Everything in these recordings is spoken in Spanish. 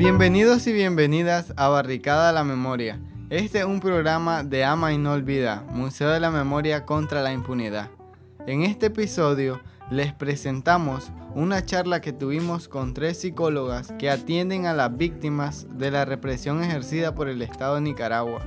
Bienvenidos y bienvenidas a Barricada la Memoria. Este es un programa de Ama y No Olvida, Museo de la Memoria contra la Impunidad. En este episodio les presentamos una charla que tuvimos con tres psicólogas que atienden a las víctimas de la represión ejercida por el Estado de Nicaragua.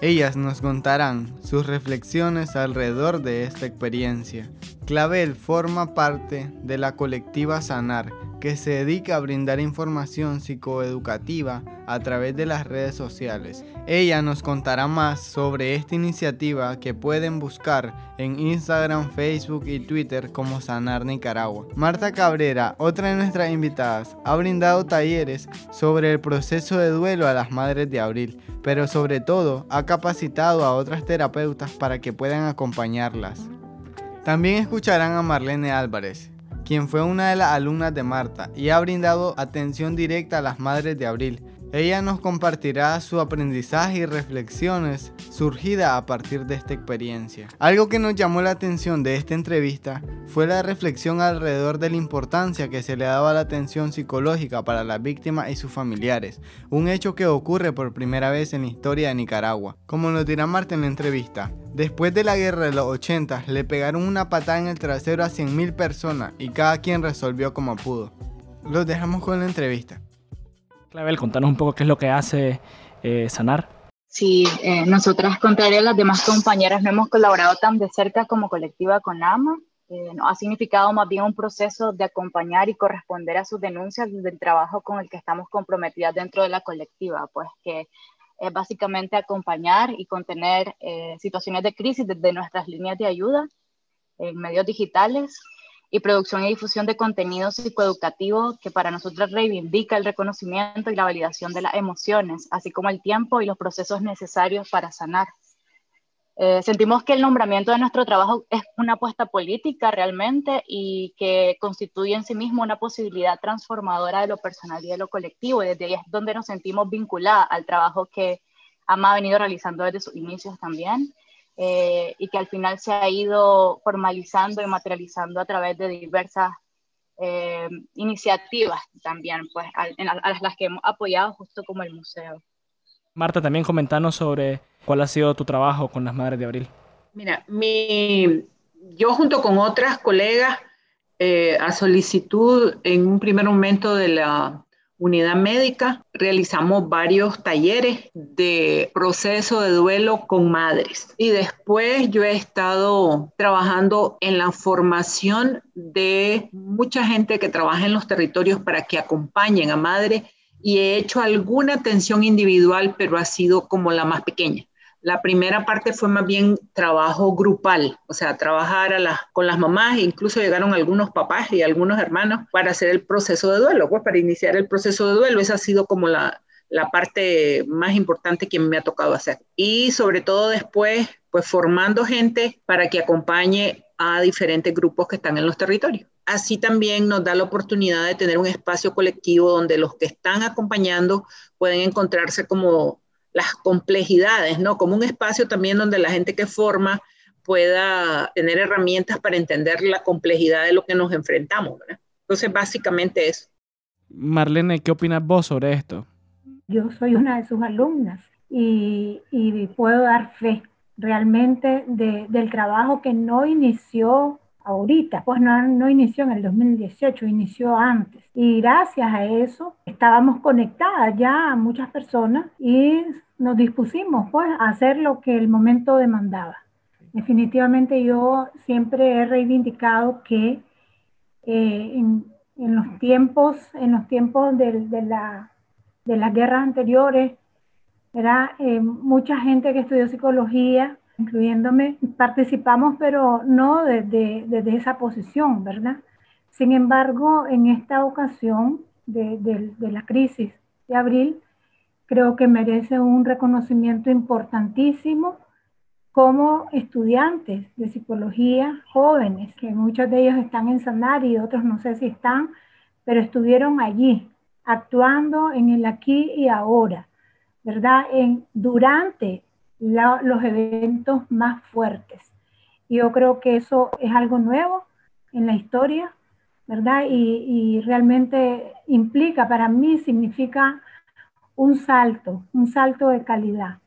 Ellas nos contarán sus reflexiones alrededor de esta experiencia. Clavel forma parte de la colectiva Sanar, que se dedica a brindar información psicoeducativa a través de las redes sociales. Ella nos contará más sobre esta iniciativa que pueden buscar en Instagram, Facebook y Twitter como Sanar Nicaragua. Marta Cabrera, otra de nuestras invitadas, ha brindado talleres sobre el proceso de duelo a las madres de abril pero sobre todo ha capacitado a otras terapeutas para que puedan acompañarlas. También escucharán a Marlene Álvarez, quien fue una de las alumnas de Marta y ha brindado atención directa a las madres de Abril, ella nos compartirá su aprendizaje y reflexiones surgidas a partir de esta experiencia. Algo que nos llamó la atención de esta entrevista fue la reflexión alrededor de la importancia que se le daba la atención psicológica para las víctimas y sus familiares, un hecho que ocurre por primera vez en la historia de Nicaragua. Como nos dirá Marta en la entrevista, después de la guerra de los 80 le pegaron una patada en el trasero a 100.000 personas y cada quien resolvió como pudo. Los dejamos con la entrevista. Clavel, contanos un poco qué es lo que hace eh, Sanar. Sí, eh, nosotras, contrario a las demás compañeras, no hemos colaborado tan de cerca como colectiva con AMA. Eh, ha significado más bien un proceso de acompañar y corresponder a sus denuncias del trabajo con el que estamos comprometidas dentro de la colectiva, pues que es básicamente acompañar y contener eh, situaciones de crisis desde nuestras líneas de ayuda en medios digitales, y producción y difusión de contenido psicoeducativo que para nosotros reivindica el reconocimiento y la validación de las emociones, así como el tiempo y los procesos necesarios para sanar. Eh, sentimos que el nombramiento de nuestro trabajo es una apuesta política realmente y que constituye en sí mismo una posibilidad transformadora de lo personal y de lo colectivo. Y desde ahí es donde nos sentimos vinculadas al trabajo que AMA ha venido realizando desde sus inicios también eh, y que al final se ha ido formalizando y materializando a través de diversas eh, iniciativas también, pues, a, las que hemos apoyado justo como el museo. Marta, también comentanos sobre cuál ha sido tu trabajo con las Madres de Abril. Mira, mi, yo junto con otras colegas, eh, a solicitud en un primer momento de la unidad médica, realizamos varios talleres de proceso de duelo con madres. Y después yo he estado trabajando en la formación de mucha gente que trabaja en los territorios para que acompañen a madres y he hecho alguna atención individual, pero ha sido como la más pequeña. La primera parte fue más bien trabajo grupal, o sea, trabajar con las mamás, incluso llegaron algunos papás y algunos hermanos para hacer el proceso de duelo, pues para iniciar el proceso de duelo. Esa ha sido como la, la parte más importante que me ha tocado hacer. Y sobre todo después, pues formando gente para que acompañe a diferentes grupos que están en los territorios. Así también nos da la oportunidad de tener un espacio colectivo donde los que están acompañando pueden encontrarse como las complejidades, ¿no? Como un espacio también donde la gente que forma pueda tener herramientas para entender la complejidad de lo que nos enfrentamos, ¿verdad? Entonces, básicamente eso. Marlene, ¿qué opinas vos sobre esto? Yo soy una de sus alumnas y, y puedo dar fe realmente de, del trabajo que no inició ahorita, pues no, no inició en el 2018, inició antes. Y gracias a eso estábamos conectadas ya a muchas personas y nos dispusimos pues a hacer lo que el momento demandaba. Definitivamente yo siempre he reivindicado que eh, en, los tiempos, en los tiempos de, de, la, de las guerras anteriores, era eh, mucha gente que estudió psicología, incluyéndome, participamos, pero no desde, desde esa posición, ¿verdad? Sin embargo, en esta ocasión de, de, de la crisis de abril, creo que merece un reconocimiento importantísimo como estudiantes de psicología jóvenes, que muchos de ellos están en Sanar y otros no sé si están, pero estuvieron allí, actuando en el aquí y ahora, ¿verdad? En, durante los eventos más fuertes. Yo creo que eso es algo nuevo en la historia ¿verdad? Y, y realmente implica, para mí significa un salto, un salto de calidad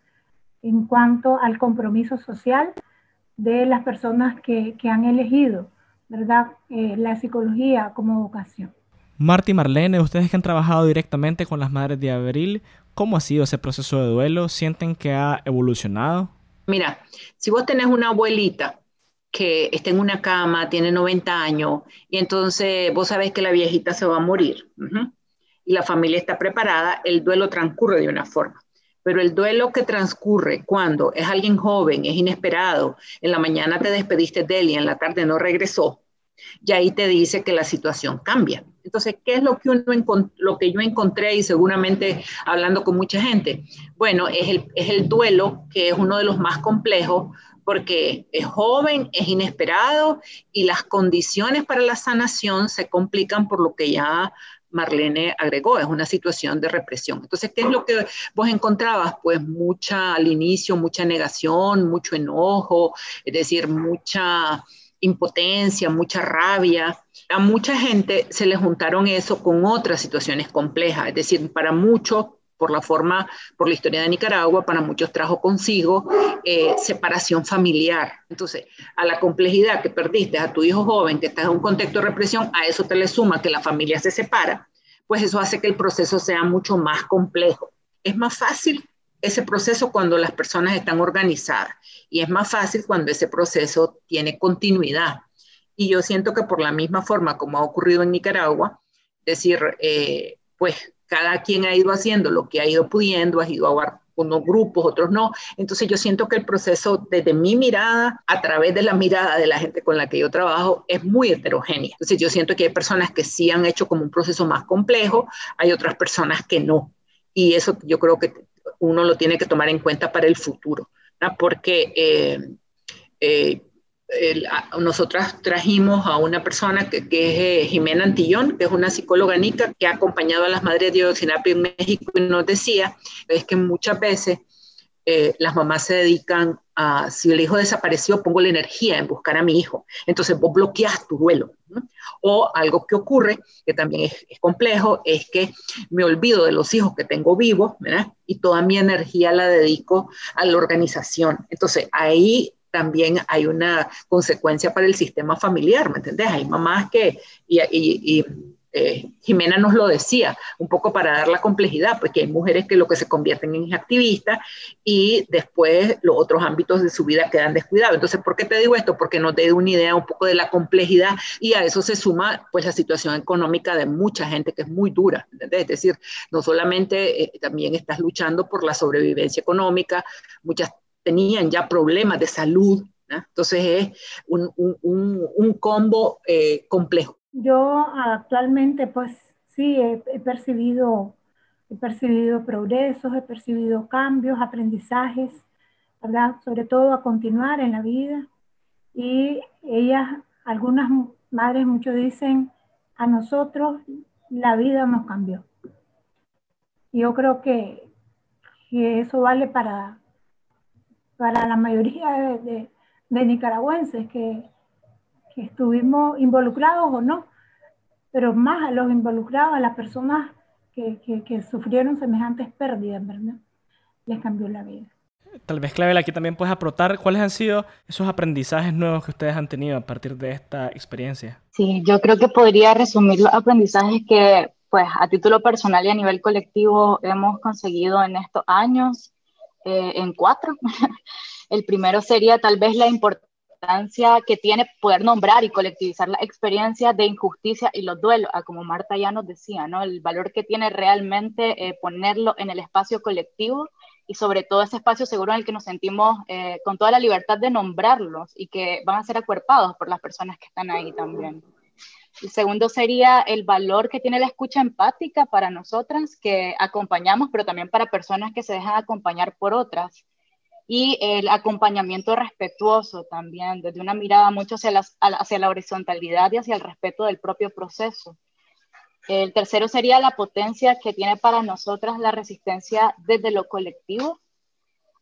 en cuanto al compromiso social de las personas que, que han elegido, ¿verdad? Eh, la psicología como vocación. Marta y Marlene, ustedes que han trabajado directamente con las madres de abril, ¿cómo ha sido ese proceso de duelo? ¿Sienten que ha evolucionado? Mira, si vos tenés una abuelita que está en una cama, tiene 90 años, y entonces vos sabés que la viejita se va a morir, y la familia está preparada, el duelo transcurre de una forma. Pero el duelo que transcurre cuando es alguien joven, es inesperado, en la mañana te despediste de él y en la tarde no regresó, y ahí te dice que la situación cambia. Entonces, ¿qué es lo que, yo encontré y seguramente hablando con mucha gente? Bueno, es el duelo que es uno de los más complejos porque es joven, es inesperado y las condiciones para la sanación se complican por lo que ya Marlene agregó, es una situación de represión. Entonces, ¿qué es lo que vos encontrabas? Pues mucha, al inicio, mucha negación, mucho enojo, es decir, mucha impotencia, mucha rabia. A mucha gente se le juntaron eso con otras situaciones complejas, es decir, para muchos por la forma, por la historia de Nicaragua, para muchos trajo consigo eh, separación familiar. Entonces, a la complejidad que perdiste a tu hijo joven, que está en un contexto de represión, a eso te le suma que la familia se separa, pues eso hace que el proceso sea mucho más complejo. Es más fácil ese proceso cuando las personas están organizadas y es más fácil cuando ese proceso tiene continuidad. Y yo siento que por la misma forma como ha ocurrido en Nicaragua, decir, eh, pues cada quien ha ido haciendo lo que ha ido pudiendo, ha ido a unos grupos, otros no. Entonces yo siento que el proceso desde mi mirada, a través de la mirada de la gente con la que yo trabajo, es muy heterogénea. Entonces yo siento que hay personas que sí han hecho como un proceso más complejo, hay otras personas que no. Y eso yo creo que uno lo tiene que tomar en cuenta para el futuro, porque eh, eh, nosotras trajimos a una persona que, es eh, Jimena Antillón, que es una psicóloga nica que ha acompañado a las madres de Oxinapio en México y nos decía es que muchas veces eh, las mamás se dedican a, si el hijo desapareció, pongo la energía en buscar a mi hijo. Entonces vos bloqueas tu duelo. O algo que ocurre, que también es, complejo, es que me olvido de los hijos que tengo vivos. Y toda mi energía la dedico a la organización. Entonces ahí también hay una consecuencia para el sistema familiar, ¿me entendés? Hay mamás que, y, eh, Jimena nos lo decía, un poco para dar la complejidad, porque hay mujeres que lo que se convierten en activistas y después los otros ámbitos de su vida quedan descuidados. Entonces, ¿por qué te digo esto? Porque nos dé una idea un poco de la complejidad y a eso se suma pues la situación económica de mucha gente que es muy dura, ¿entendés? Es decir, no solamente eh, también estás luchando por la sobrevivencia económica, muchas tenían ya problemas de salud. Entonces es un, un, un, combo eh, complejo. Yo actualmente pues sí he, percibido, he percibido progresos, he percibido cambios, aprendizajes, ¿verdad? Sobre todo a continuar en la vida. Y ellas, algunas madres, muchos dicen, a nosotros la vida nos cambió. Yo creo que, que eso vale para, para la mayoría de, nicaragüenses que, estuvimos involucrados o no, pero más a los involucrados, a las personas que, sufrieron semejantes pérdidas, ¿verdad? Les cambió la vida. Tal vez, Clavel, aquí también puedes aportar cuáles han sido esos aprendizajes nuevos que ustedes han tenido a partir de esta experiencia. Sí, yo creo que podría resumir los aprendizajes que, pues, a título personal y a nivel colectivo hemos conseguido en estos años eh, en cuatro. El primero sería tal vez la importancia que tiene poder nombrar y colectivizar la experiencia de injusticia y los duelos, como Marta ya nos decía, ¿no? El valor que tiene realmente eh, ponerlo en el espacio colectivo y sobre todo ese espacio seguro en el que nos sentimos eh, con toda la libertad de nombrarlos y que van a ser acuerpados por las personas que están ahí también. El segundo sería el valor que tiene la escucha empática para nosotras que acompañamos, pero también para personas que se dejan acompañar por otras. Y el acompañamiento respetuoso también, desde una mirada mucho hacia, hacia la horizontalidad y hacia el respeto del propio proceso. El tercero sería la potencia que tiene para nosotras la resistencia desde lo colectivo,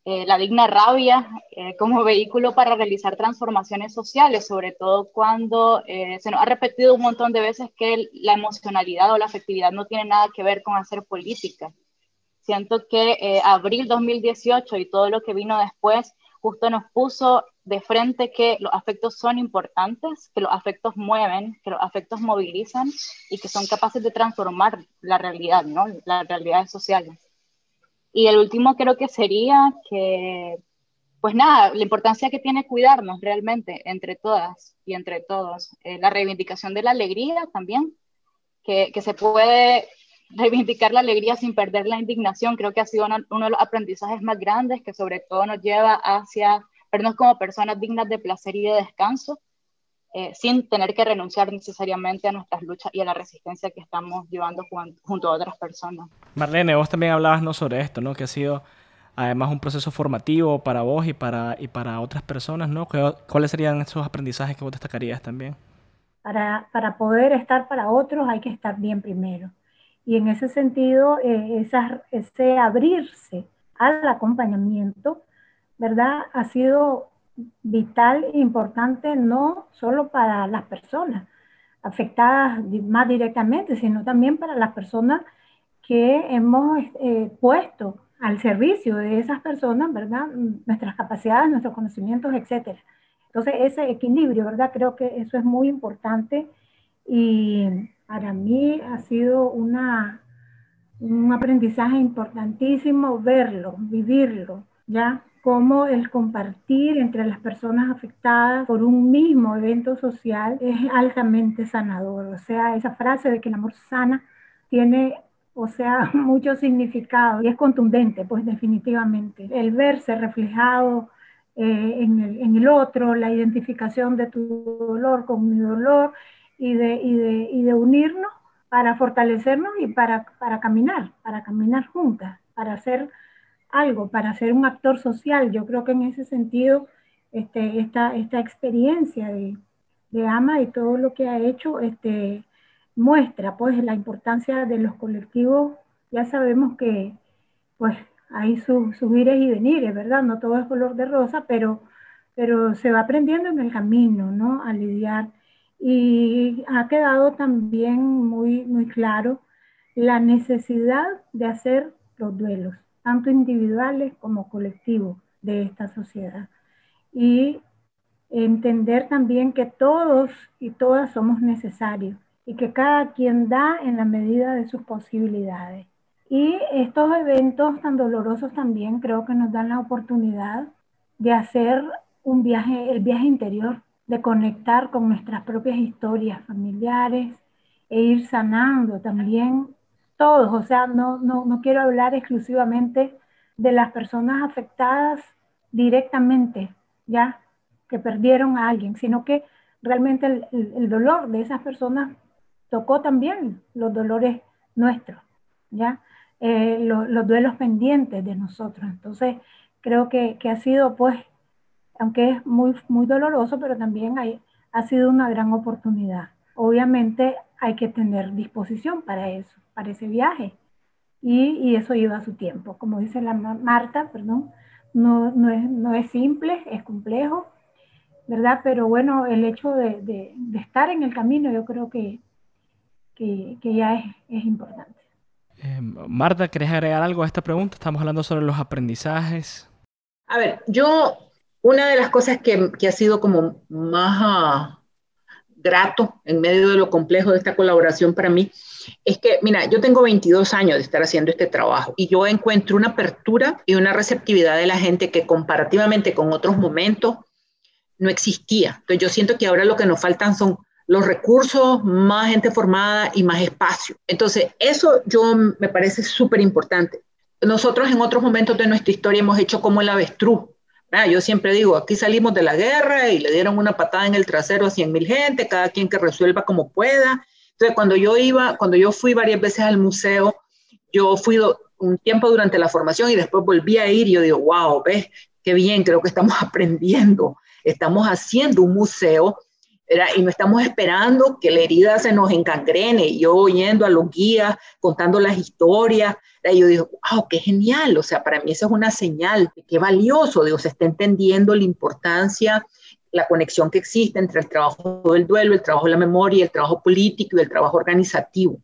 eh, la digna rabia eh, como vehículo para realizar transformaciones sociales, sobre todo cuando eh, se nos ha repetido un montón de veces que la emocionalidad o la afectividad no tiene nada que ver con hacer política. Siento que abril 2018 y todo lo que vino después justo nos puso de frente que los afectos son importantes, que los afectos mueven, que los afectos movilizan y que son capaces de transformar la realidad, ¿no? las realidades sociales. Y el último creo que sería que, pues nada, la importancia que tiene cuidarnos realmente entre todas y entre todos. Eh, la reivindicación de la alegría también, que, que, se puede reivindicar la alegría sin perder la indignación, creo que ha sido uno de los aprendizajes más grandes que sobre todo nos lleva hacia vernos como personas dignas de placer y de descanso eh, sin tener que renunciar necesariamente a nuestras luchas y a la resistencia que estamos llevando junto a otras personas. Marlene, vos también hablabas ¿no? sobre esto, ¿no? que ha sido además un proceso formativo para vos y para, y para otras personas, ¿no? ¿Cuáles serían esos aprendizajes que vos destacarías también? Para, para poder estar para otros hay que estar bien primero. Y en ese sentido, eh, ese abrirse al acompañamiento, ¿verdad? Ha sido vital e importante no solo para las personas afectadas más directamente, sino también para las personas que hemos eh, puesto al servicio de esas personas, ¿verdad? Nuestras capacidades, nuestros conocimientos, etcétera. Entonces, ese equilibrio, ¿verdad? Creo que eso es muy importante y para mí ha sido una, un aprendizaje importantísimo verlo, vivirlo, ¿ya? Cómo el compartir entre las personas afectadas por un mismo evento social es altamente sanador. O sea, esa frase de que el amor sana tiene, o sea, mucho significado y es contundente, pues definitivamente. El verse reflejado eh, en, el, otro, la identificación de tu dolor con mi dolor y de, unirnos para fortalecernos y para, para caminar, para caminar juntas, para hacer algo para ser un actor social. Yo creo que en ese sentido, este, esta, esta experiencia de, de, AMA y todo lo que ha hecho este, muestra pues la importancia de los colectivos. Ya sabemos que pues hay sus subires y venires, ¿verdad? No todo es color de rosa, pero, pero se va aprendiendo en el camino, ¿no? A lidiar. Y ha quedado también muy, muy claro la necesidad de hacer los duelos tanto individuales como colectivos de esta sociedad. Y entender también que todos y todas somos necesarios y que cada quien da en la medida de sus posibilidades. Y estos eventos tan dolorosos también creo que nos dan la oportunidad de hacer un viaje, el viaje interior, de conectar con nuestras propias historias familiares e ir sanando también todos, o sea, no, no, no quiero hablar exclusivamente de las personas afectadas directamente, ya, que perdieron a alguien, sino que realmente el, el, dolor de esas personas tocó también los dolores nuestros, ¿ya? Eh, los duelos pendientes de nosotros. Entonces, creo que, que, ha sido, pues, aunque es muy, muy doloroso, pero también hay, ha sido una gran oportunidad. Obviamente hay que tener disposición para eso para ese viaje. Y, y eso lleva su tiempo. Como dice la Marta, perdón, no, no, es, no es simple, es complejo, ¿verdad? Pero bueno, el hecho de, de, de estar en el camino yo creo que, que, que ya es, es importante. Eh, Marta, ¿querés agregar algo a esta pregunta? Estamos hablando sobre los aprendizajes. A ver, yo, una de las cosas que, que ha sido como más uh, grato en medio de lo complejo de esta colaboración para mí es que, mira, yo tengo 22 años de estar haciendo este trabajo y yo encuentro una apertura y una receptividad de la gente que comparativamente con otros momentos no existía. Entonces yo siento que ahora lo que nos faltan son los recursos, más gente formada y más espacio. Entonces eso yo me parece súper importante. Nosotros en otros momentos de nuestra historia hemos hecho como el avestruz. Yo siempre digo, aquí salimos de la guerra y le dieron una patada en el trasero a 100 mil gente, cada quien que resuelva como pueda. Entonces, cuando yo iba, cuando yo fui varias veces al museo, yo fui un tiempo durante la formación y después volví a ir y yo digo, wow, ves, qué bien, creo que estamos aprendiendo, estamos haciendo un museo y no estamos esperando que la herida se nos encangrene. Yo oyendo a los guías, contando las historias, yo digo, wow, qué genial. O sea, para mí eso es una señal de qué valioso. Digo, se está entendiendo la importancia, la conexión que existe entre el trabajo del duelo, el trabajo de la memoria, el trabajo político y el trabajo organizativo.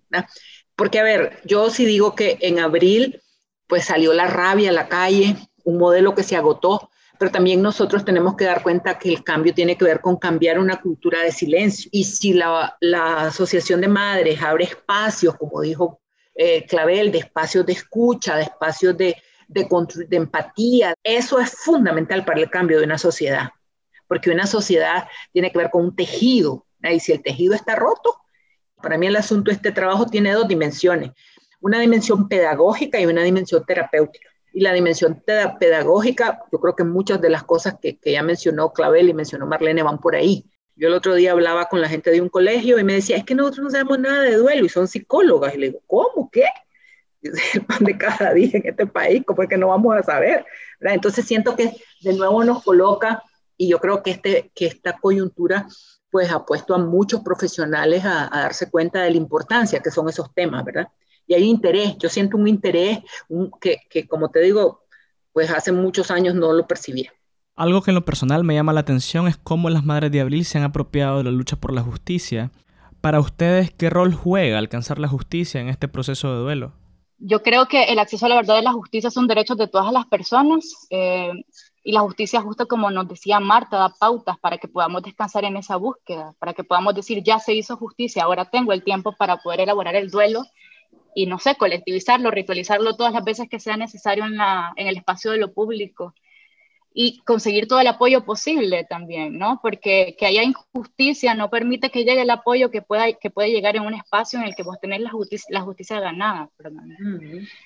Porque, a ver, yo sí digo que en abril, pues salió la rabia a la calle, un modelo que se agotó, pero también nosotros tenemos que dar cuenta que el cambio tiene que ver con cambiar una cultura de silencio. Y si la, Asociación de Madres abre espacios, como dijo eh, Clavel, de espacios de escucha, de espacios de, empatía, eso es fundamental para el cambio de una sociedad, porque una sociedad tiene que ver con un tejido, y si el tejido está roto, para mí el asunto de este trabajo tiene dos dimensiones, una dimensión pedagógica y una dimensión terapéutica. Y la dimensión pedagógica, yo creo que muchas de las cosas que, que ya mencionó Clavel y mencionó Marlene van por ahí. Yo el otro día hablaba con la gente de un colegio y me decía, es que nosotros no sabemos nada de duelo y son psicólogas. Y le digo, ¿cómo? ¿Qué? El pan de cada día en este país, ¿cómo es que no vamos a saber? Entonces siento que de nuevo nos coloca, y yo creo que, este, que esta coyuntura pues ha puesto a muchos profesionales a darse cuenta de la importancia que son esos temas, ¿verdad? Y hay interés, yo siento un interés que, que, como te digo, pues hace muchos años no lo percibía. Algo que en lo personal me llama la atención es cómo las madres de abril se han apropiado de la lucha por la justicia. Para ustedes, ¿qué rol juega alcanzar la justicia en este proceso de duelo? Yo creo que el acceso a la verdad y la justicia son derechos de todas las personas eh, y la justicia, justo como nos decía Marta, da pautas para que podamos descansar en esa búsqueda, para que podamos decir, ya se hizo justicia, ahora tengo el tiempo para poder elaborar el duelo y no sé, colectivizarlo, ritualizarlo todas las veces que sea necesario en, la, en el espacio de lo público y conseguir todo el apoyo posible también, ¿no? Porque que haya injusticia no permite que llegue el apoyo que pueda que puede llegar en un espacio en el que vos tenés la justicia, la justicia ganada.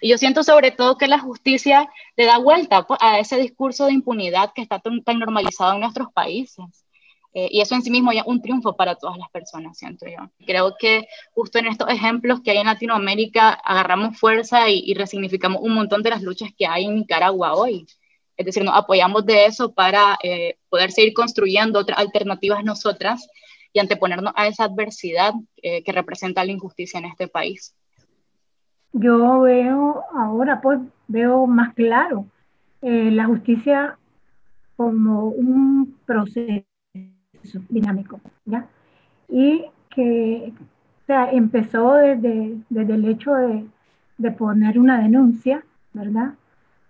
Y yo siento sobre todo que la justicia le da vuelta pues, a ese discurso de impunidad que está tan, tan normalizado en nuestros países. Eh, y eso en sí mismo ya es un triunfo para todas las personas, siento yo. Creo que justo en estos ejemplos que hay en Latinoamérica agarramos fuerza y, resignificamos un montón de las luchas que hay en Nicaragua hoy. Es decir, nos apoyamos de eso para eh, poder seguir construyendo otras alternativas nosotras y anteponernos a esa adversidad eh, que representa la injusticia en este país. Yo veo ahora, pues, veo más claro la justicia como un proceso dinámico, ¿ya? Y que o sea, empezó desde, desde el hecho de, de, poner una denuncia, ¿verdad?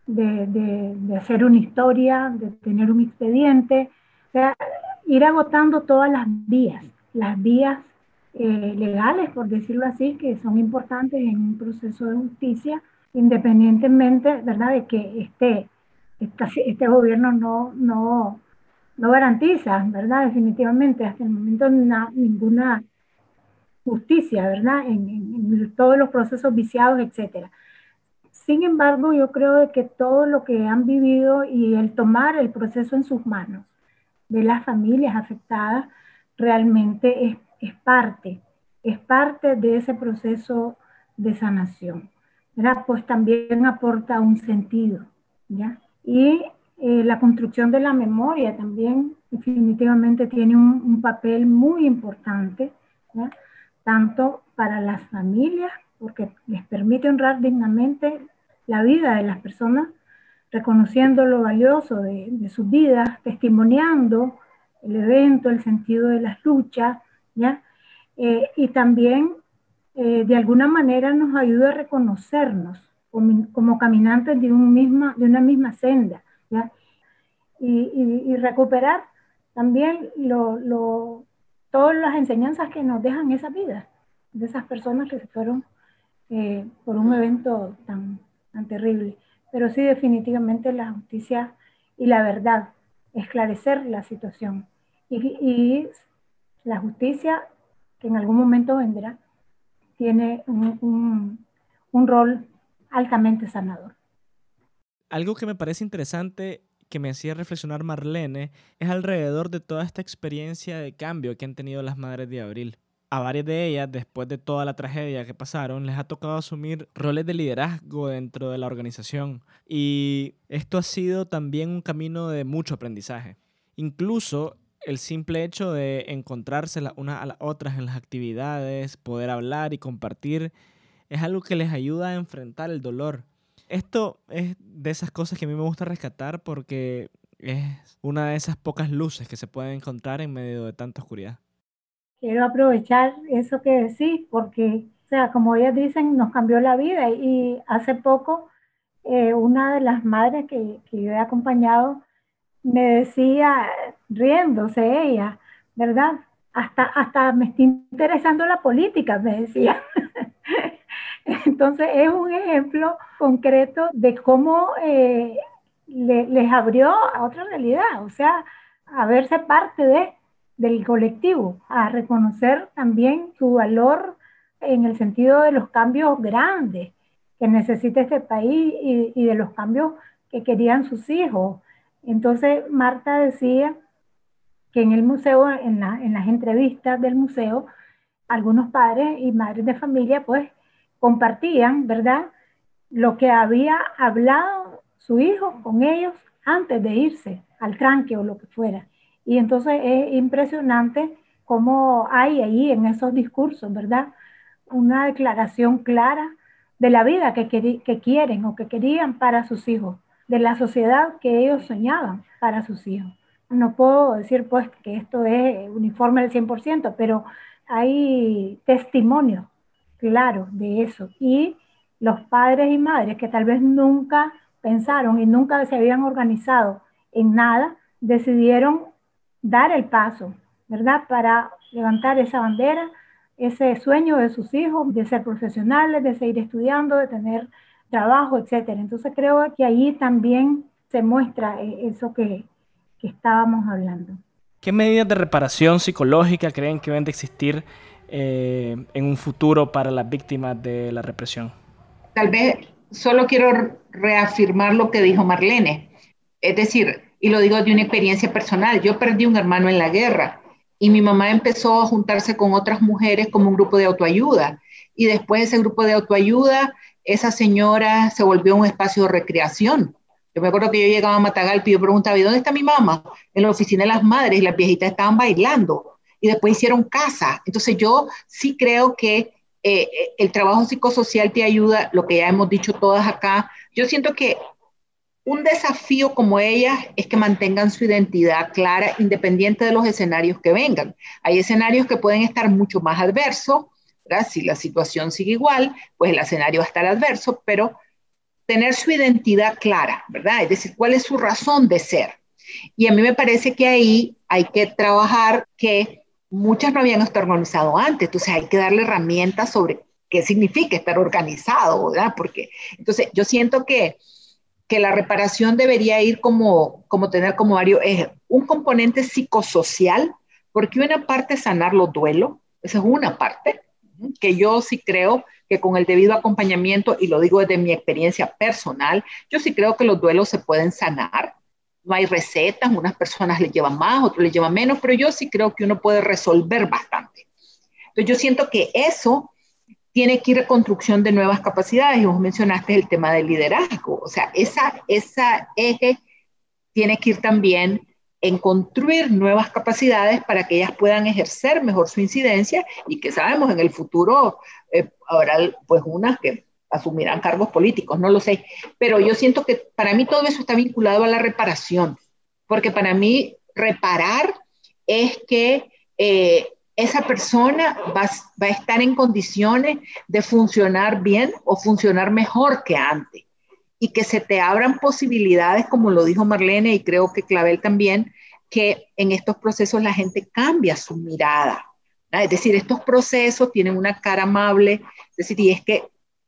De, de, hacer una historia, de tener un expediente, o sea, ir agotando todas las vías, las vías eh, legales, por decirlo así, que son importantes en un proceso de justicia, independientemente, ¿verdad?, de que este, este gobierno no, no, no garantiza, ¿verdad? Definitivamente, hasta el momento ninguna justicia, ¿verdad? En, todos los procesos viciados, etcétera. Sin embargo, yo creo que todo lo que han vivido y el tomar el proceso en sus manos de las familias afectadas realmente es, es parte, es parte de ese proceso de sanación, ¿verdad? Pues también aporta un sentido, ¿ya? Y eh, la construcción de la memoria también definitivamente tiene un, papel muy importante, tanto para las familias, porque les permite honrar dignamente la vida de las personas, reconociendo lo valioso de, sus vidas, testimoniando el evento, el sentido de las luchas. Eh, y también eh, de alguna manera nos ayuda a reconocernos como, como caminantes de, un misma, de una misma senda, y, recuperar también lo, todas las enseñanzas que nos dejan esa vida, de esas personas que se fueron eh, por un evento tan, tan terrible. Pero sí, definitivamente la justicia y la verdad, esclarecer la situación. Y, la justicia, que en algún momento vendrá, tiene un rol altamente sanador. Algo que me parece interesante que me hacía reflexionar Marlene es alrededor de toda esta experiencia de cambio que han tenido las madres de abril. A varias de ellas, después de toda la tragedia que pasaron, les ha tocado asumir roles de liderazgo dentro de la organización. Y esto ha sido también un camino de mucho aprendizaje. Incluso el simple hecho de encontrarse unas a las otras en las actividades, poder hablar y compartir, es algo que les ayuda a enfrentar el dolor. Esto es de esas cosas que a mí me gusta rescatar porque es una de esas pocas luces que se pueden encontrar en medio de tanta oscuridad. Quiero aprovechar eso que decís porque, o sea, como ellas dicen, nos cambió la vida y hace poco eh, una de las madres que, que yo he acompañado me decía, riéndose ella, ¿verdad? Hasta, hasta me está interesando la política, me decía. Entonces es un ejemplo concreto de cómo eh, les abrió a otra realidad, o sea, a verse parte de, del colectivo, a reconocer también su valor en el sentido de los cambios grandes que necesita este país y, de los cambios que querían sus hijos. Entonces Marta decía que en el museo, en las entrevistas del museo, algunos padres y madres de familia pues compartían, ¿verdad? Lo que había hablado su hijo con ellos antes de irse al tranque o lo que fuera. Y entonces es impresionante cómo hay ahí en esos discursos, ¿verdad? Una declaración clara de la vida que, que quieren o que querían para sus hijos, de la sociedad que ellos soñaban para sus hijos. No puedo decir pues que esto es uniforme al 100%, pero hay testimonios claro de eso. Y los padres y madres que tal vez nunca pensaron y nunca se habían organizado en nada, decidieron dar el paso, ¿verdad? Para levantar esa bandera, ese sueño de sus hijos, de ser profesionales, de seguir estudiando, de tener trabajo, etc. Entonces creo que ahí también se muestra eh, eso que, que estábamos hablando. ¿Qué medidas de reparación psicológica creen que deben de existir eh, en un futuro para las víctimas de la represión? Tal vez solo quiero reafirmar lo que dijo Marlene. Es decir, y lo digo de una experiencia personal, yo perdí un hermano en la guerra y mi mamá empezó a juntarse con otras mujeres como un grupo de autoayuda. Y después de ese grupo de autoayuda, esa señora se volvió un espacio de recreación. Yo me acuerdo que yo llegaba a Matagalpa y yo preguntaba, ¿y dónde está mi mamá? En la oficina de las madres y las viejitas estaban bailando y después hicieron casa. Entonces yo sí creo que eh, el trabajo psicosocial te ayuda, lo que ya hemos dicho todas acá. Yo siento que un desafío como ellas es que mantengan su identidad clara independiente de los escenarios que vengan. Hay escenarios que pueden estar mucho más adversos, si la situación sigue igual, pues el escenario va a estar adverso, pero tener su identidad clara, ¿verdad? Es decir, cuál es su razón de ser. Y a mí me parece que ahí hay que trabajar que muchas no habían estado organizado antes, entonces hay que darle herramientas sobre qué significa estar organizado, ¿verdad? Porque entonces yo siento que, que la reparación debería ir como, como tener como varios ejes, un componente psicosocial, porque una parte es sanar los duelos, esa es una parte, que yo sí creo que con el debido acompañamiento, y lo digo desde mi experiencia personal, yo sí creo que los duelos se pueden sanar, no hay recetas, unas personas le llevan más, otros le llevan menos, pero yo sí creo que uno puede resolver bastante. Entonces yo siento que eso tiene que ir a construcción de nuevas capacidades, y vos mencionaste el tema del liderazgo, o sea, esa, esa eje tiene que ir también en construir nuevas capacidades para que ellas puedan ejercer mejor su incidencia y que sabemos en el futuro eh, habrá pues unas que asumirán cargos políticos, no lo sé. Pero yo siento que para mí todo eso está vinculado a la reparación, porque para mí reparar es que eh, esa persona va, va, a estar en condiciones de funcionar bien o funcionar mejor que antes. Y que se te abran posibilidades, como lo dijo Marlene y creo que Clavel también, que en estos procesos la gente cambia su mirada. Es decir, estos procesos tienen una cara amable, es decir, y es que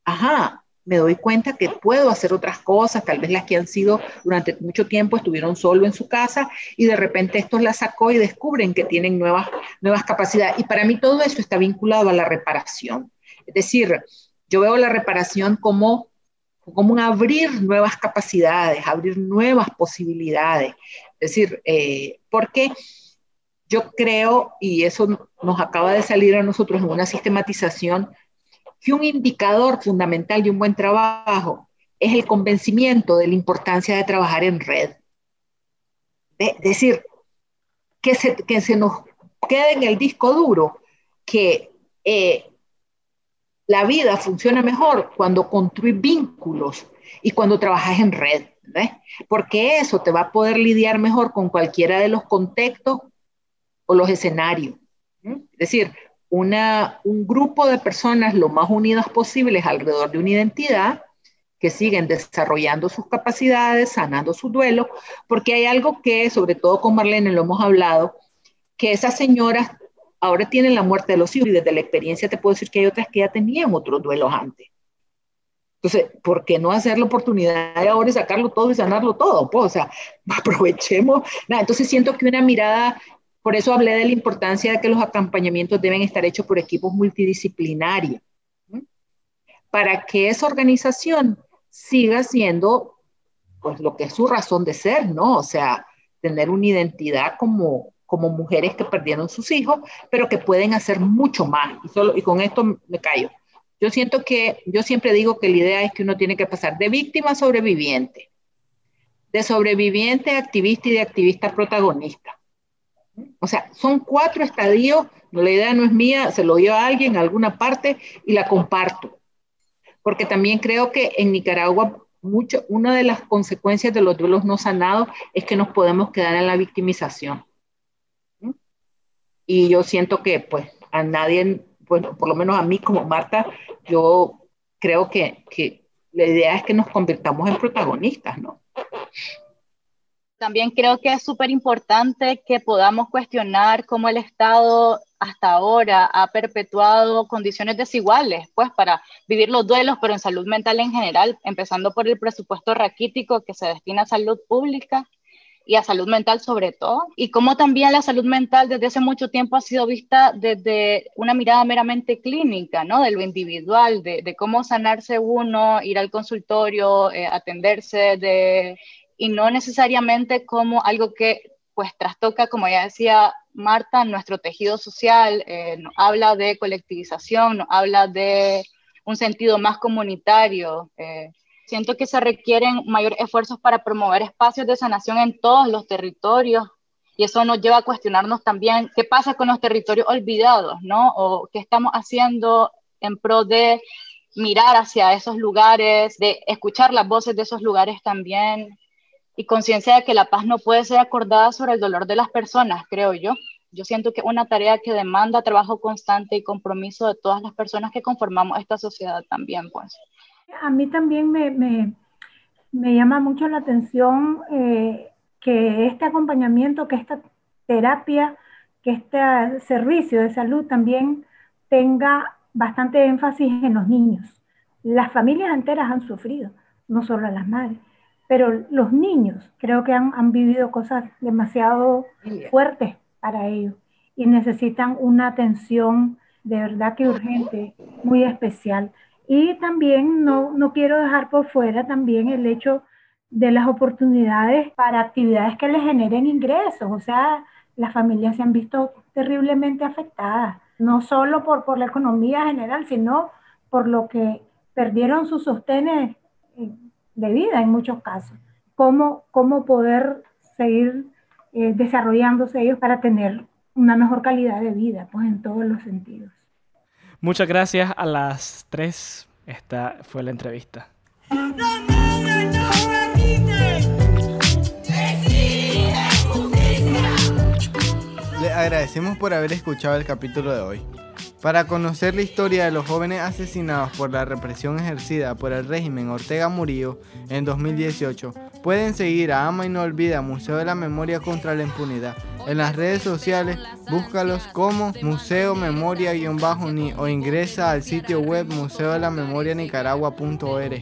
ajá, me doy cuenta que puedo hacer otras cosas, tal vez las que han sido durante mucho tiempo estuvieron solo en su casa y de repente estos las sacó y descubren que tienen nuevas, nuevas capacidades. Y para mí todo eso está vinculado a la reparación. Es decir, yo veo la reparación como, como un abrir nuevas capacidades, abrir nuevas posibilidades. Es decir, eh, porque yo creo, y eso nos acaba de salir a nosotros en una sistematización, que un indicador fundamental de un buen trabajo es el convencimiento de la importancia de trabajar en red. Es decir, que se, que se nos quede en el disco duro que eh, la vida funciona mejor cuando construís vínculos y cuando trabajas en red, porque eso te va a poder lidiar mejor con cualquiera de los contextos o los escenarios. Es decir, una, un grupo de personas lo más unidas posibles alrededor de una identidad que siguen desarrollando sus capacidades, sanando su duelo, porque hay algo que, sobre todo con Marlene lo hemos hablado, que esas señoras ahora tienen la muerte de los hijos y desde la experiencia te puedo decir que hay otras que ya tenían otros duelos antes. Entonces, ¿por qué no hacer la oportunidad de ahora y sacarlo todo y sanarlo todo? Pues, o sea, aprovechemos. Entonces siento que una mirada, por eso hablé de la importancia de que los acompañamientos deben estar hechos por equipos multidisciplinarios, para que esa organización siga siendo pues lo que es su razón de ser, ¿no? O sea, tener una identidad como, como mujeres que perdieron sus hijos, pero que pueden hacer mucho más. Y, solo, y con esto me callo. Yo siento que, yo siempre digo que la idea es que uno tiene que pasar de víctima a sobreviviente, de sobreviviente a activista y de activista a protagonista. O sea, son cuatro estadios, la idea no es mía, se lo dio a alguien a alguna parte y la comparto. Porque también creo que en Nicaragua mucho, una de las consecuencias de los duelos no sanados es que nos podemos quedar en la victimización. Y yo siento que pues a nadie bueno, por lo menos a mí como Marta, yo creo que, que la idea es que nos convirtamos en protagonistas, ¿no? También creo que es súper importante que podamos cuestionar cómo el Estado hasta ahora ha perpetuado condiciones desiguales, pues para vivir los duelos, pero en salud mental en general, empezando por el presupuesto raquítico que se destina a salud pública y a salud mental sobre todo, y cómo también la salud mental desde hace mucho tiempo ha sido vista desde una mirada meramente clínica, ¿no? De lo individual, de, cómo sanarse uno, ir al consultorio, eh, atenderse, de, y no necesariamente como algo que pues trastoca, como ya decía Marta, nuestro tejido social, eh, nos habla de colectivización, nos habla de un sentido más comunitario. Eh, Siento que se requieren mayores esfuerzos para promover espacios de sanación en todos los territorios y eso nos lleva a cuestionarnos también qué pasa con los territorios olvidados, ¿no? O qué estamos haciendo en pro de mirar hacia esos lugares, de escuchar las voces de esos lugares también y conciencia de que la paz no puede ser acordada sobre el dolor de las personas, creo yo. Yo siento que es una tarea que demanda trabajo constante y compromiso de todas las personas que conformamos esta sociedad también, pues. A mí también me, me, me llama mucho la atención eh, que este acompañamiento, que esta terapia, que este servicio de salud también tenga bastante énfasis en los niños. Las familias enteras han sufrido, no solo las madres, pero los niños creo que han, han vivido cosas demasiado fuertes para ellos y necesitan una atención de verdad que urgente, muy especial. Y también no, no quiero dejar por fuera también el hecho de las oportunidades para actividades que les generen ingresos. O sea, las familias se han visto terriblemente afectadas, no solo por, por la economía general, sino por lo que perdieron sus sostenes de vida en muchos casos. Cómo, cómo poder seguir eh, desarrollándose ellos para tener una mejor calidad de vida, pues en todos los sentidos. Muchas gracias a las tres. Esta fue la entrevista. Le agradecemos por haber escuchado el capítulo de hoy. Para conocer la historia de los jóvenes asesinados por la represión ejercida por el régimen Ortega Murillo en 2018, pueden seguir a Ama y No Olvida Museo de la Memoria contra la Impunidad. En las redes sociales, búscalos como Museo Memoria-ni o ingresa al sitio web museo de la memoria nicaragua.org.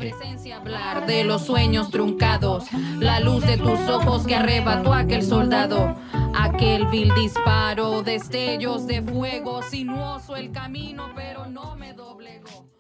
De los sueños truncados, la luz de tus ojos que arrebató aquel soldado, aquel vil disparo, destellos de fuego, sinuoso el camino, pero no me doblegó.